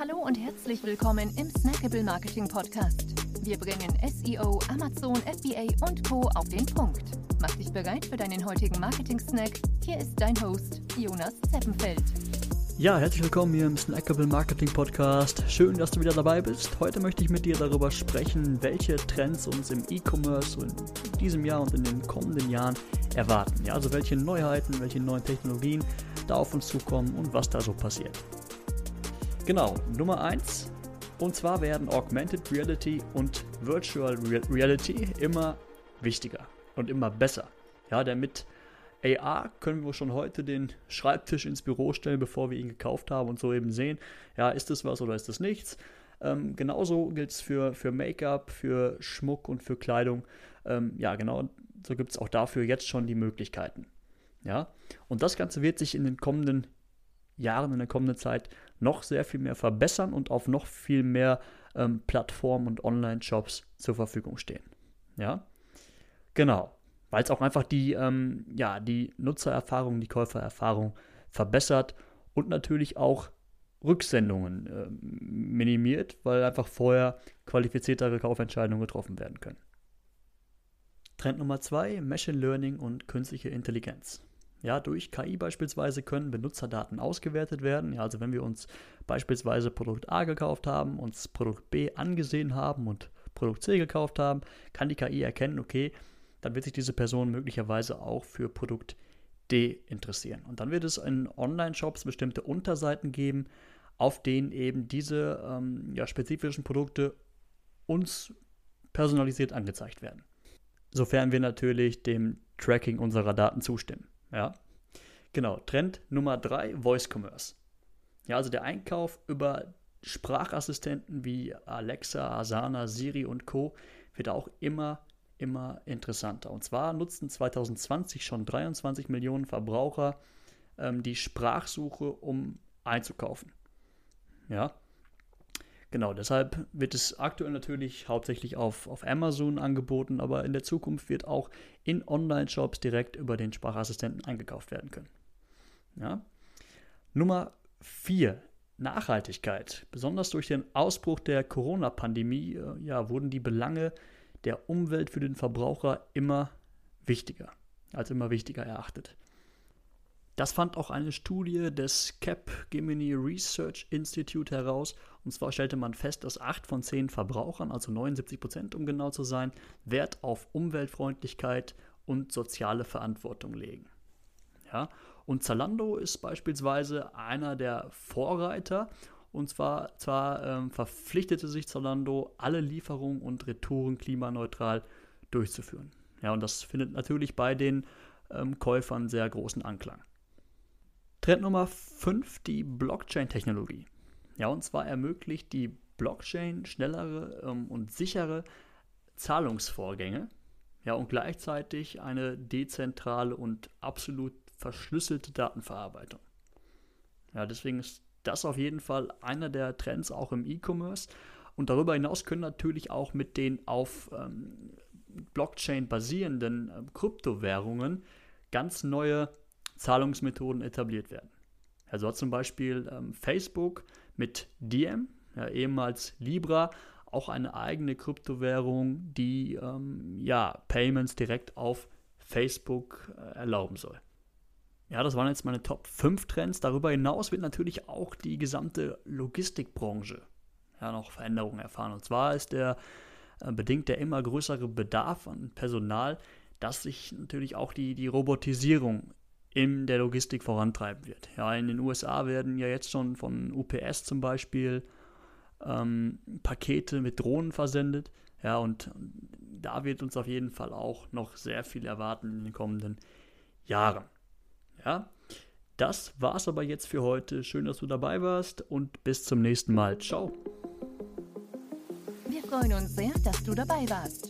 Hallo und herzlich willkommen im Snackable Marketing Podcast. Wir bringen SEO, Amazon, FBA und Co. auf den Punkt. Mach dich bereit für deinen heutigen Marketing-Snack. Hier ist dein Host, Jonas Zeppenfeld. Ja, herzlich willkommen hier im Snackable Marketing Podcast. Schön, dass du wieder dabei bist. Heute möchte ich mit dir darüber sprechen, welche Trends uns im E-Commerce in diesem Jahr und in den kommenden Jahren erwarten. Ja, also welche Neuheiten, welche neuen Technologien da auf uns zukommen und was da so passiert. Genau, Nummer 1. Und zwar werden Augmented Reality und Virtual Reality immer wichtiger und immer besser. Ja, denn mit AR können wir schon heute den Schreibtisch ins Büro stellen, bevor wir ihn gekauft haben und so eben sehen, ja, ist das was oder ist das nichts. Ähm, genauso gilt es für, für Make-up, für Schmuck und für Kleidung. Ähm, ja, genau, so gibt es auch dafür jetzt schon die Möglichkeiten. Ja, und das Ganze wird sich in den kommenden Jahren, in der kommenden Zeit noch sehr viel mehr verbessern und auf noch viel mehr ähm, Plattformen und Online-Shops zur Verfügung stehen. Ja, genau, weil es auch einfach die, ähm, ja, die Nutzererfahrung, die Käufererfahrung verbessert und natürlich auch Rücksendungen äh, minimiert, weil einfach vorher qualifiziertere Kaufentscheidungen getroffen werden können. Trend Nummer zwei: Machine Learning und künstliche Intelligenz. Ja, durch KI beispielsweise können Benutzerdaten ausgewertet werden. Ja, also wenn wir uns beispielsweise Produkt A gekauft haben, uns Produkt B angesehen haben und Produkt C gekauft haben, kann die KI erkennen, okay, dann wird sich diese Person möglicherweise auch für Produkt D interessieren. Und dann wird es in Online-Shops bestimmte Unterseiten geben, auf denen eben diese ähm, ja, spezifischen Produkte uns personalisiert angezeigt werden. Sofern wir natürlich dem Tracking unserer Daten zustimmen. Ja. Genau, Trend Nummer drei, Voice Commerce. Ja, also der Einkauf über Sprachassistenten wie Alexa, Asana, Siri und Co. wird auch immer, immer interessanter. Und zwar nutzten 2020 schon 23 Millionen Verbraucher ähm, die Sprachsuche, um einzukaufen. Ja, Genau, deshalb wird es aktuell natürlich hauptsächlich auf, auf Amazon angeboten, aber in der Zukunft wird auch in Online-Shops direkt über den Sprachassistenten eingekauft werden können. Ja. Nummer 4. Nachhaltigkeit. Besonders durch den Ausbruch der Corona-Pandemie äh, ja, wurden die Belange der Umwelt für den Verbraucher immer wichtiger, als immer wichtiger erachtet. Das fand auch eine Studie des Capgemini Research Institute heraus. Und zwar stellte man fest, dass 8 von 10 Verbrauchern, also 79 Prozent um genau zu sein, Wert auf Umweltfreundlichkeit und soziale Verantwortung legen. Ja, und Zalando ist beispielsweise einer der Vorreiter. Und zwar, zwar ähm, verpflichtete sich Zalando, alle Lieferungen und Retouren klimaneutral durchzuführen. Ja, und das findet natürlich bei den ähm, Käufern sehr großen Anklang. Trend Nummer 5, die Blockchain-Technologie. Ja, und zwar ermöglicht die Blockchain schnellere ähm, und sichere Zahlungsvorgänge. Ja, und gleichzeitig eine dezentrale und absolut verschlüsselte Datenverarbeitung. Ja, deswegen ist das auf jeden Fall einer der Trends auch im E-Commerce. Und darüber hinaus können natürlich auch mit den auf ähm, Blockchain basierenden äh, Kryptowährungen ganz neue Zahlungsmethoden etabliert werden. Also hat zum Beispiel ähm, Facebook mit Diem, ja, ehemals Libra, auch eine eigene Kryptowährung, die ähm, ja, Payments direkt auf Facebook äh, erlauben soll. Ja, das waren jetzt meine Top 5 Trends. Darüber hinaus wird natürlich auch die gesamte Logistikbranche ja, noch Veränderungen erfahren. Und zwar ist der äh, bedingt der immer größere Bedarf an Personal, dass sich natürlich auch die, die Robotisierung in der Logistik vorantreiben wird. Ja, in den USA werden ja jetzt schon von UPS zum Beispiel ähm, Pakete mit Drohnen versendet. Ja, und da wird uns auf jeden Fall auch noch sehr viel erwarten in den kommenden Jahren. Ja, das war's aber jetzt für heute. Schön, dass du dabei warst und bis zum nächsten Mal. Ciao. Wir freuen uns sehr, dass du dabei warst.